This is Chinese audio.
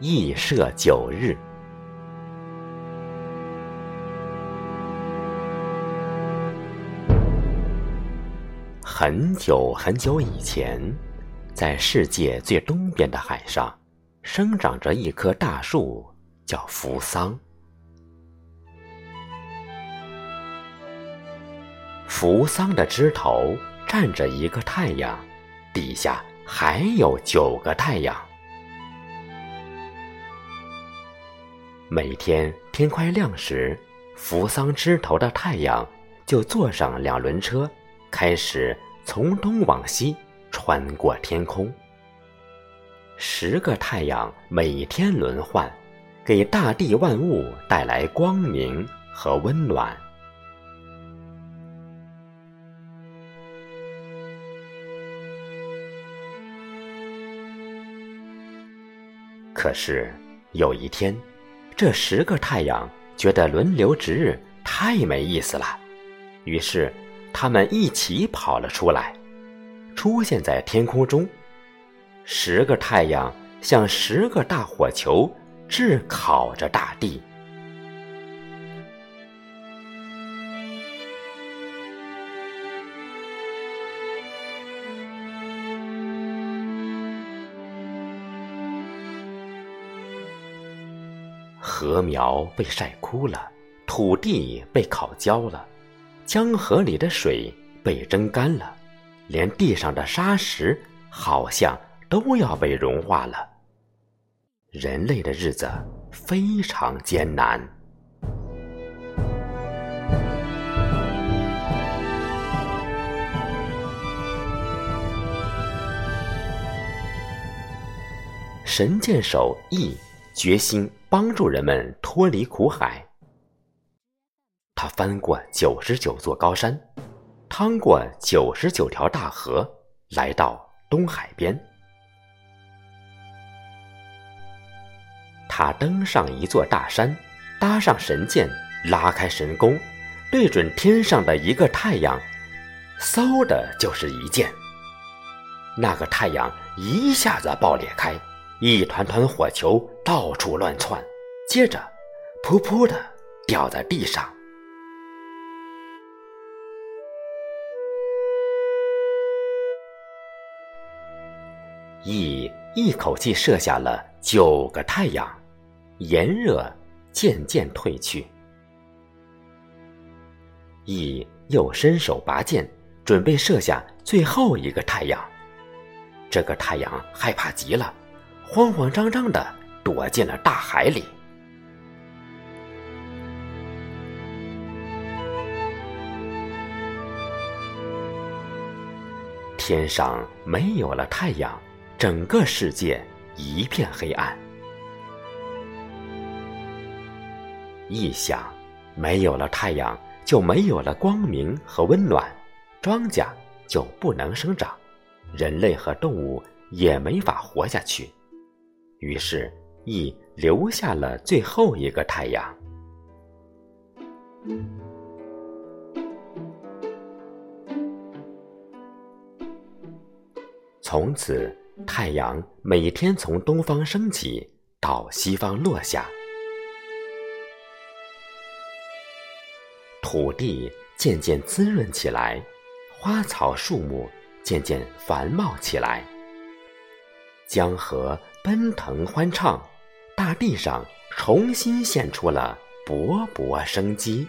羿射九日。很久很久以前，在世界最东边的海上，生长着一棵大树，叫扶桑。扶桑的枝头站着一个太阳，底下还有九个太阳。每天天快亮时，扶桑枝头的太阳就坐上两轮车，开始。从东往西穿过天空，十个太阳每天轮换，给大地万物带来光明和温暖。可是有一天，这十个太阳觉得轮流值日太没意思了，于是。他们一起跑了出来，出现在天空中。十个太阳像十个大火球，炙烤着大地。禾苗被晒枯了，土地被烤焦了。江河里的水被蒸干了，连地上的沙石好像都要被融化了。人类的日子非常艰难。神箭手羿决心帮助人们脱离苦海。他翻过九十九座高山，趟过九十九条大河，来到东海边。他登上一座大山，搭上神箭，拉开神弓，对准天上的一个太阳，嗖的就是一箭。那个太阳一下子爆裂开，一团团火球到处乱窜，接着，噗噗的掉在地上。羿一口气射下了九个太阳，炎热渐渐退去。羿又伸手拔剑，准备射下最后一个太阳。这个太阳害怕极了，慌慌张张的躲进了大海里。天上没有了太阳。整个世界一片黑暗。一想，没有了太阳，就没有了光明和温暖，庄稼就不能生长，人类和动物也没法活下去。于是，羿留下了最后一个太阳。从此。太阳每天从东方升起，到西方落下，土地渐渐滋润起来，花草树木渐渐繁茂起来，江河奔腾欢畅，大地上重新现出了勃勃生机。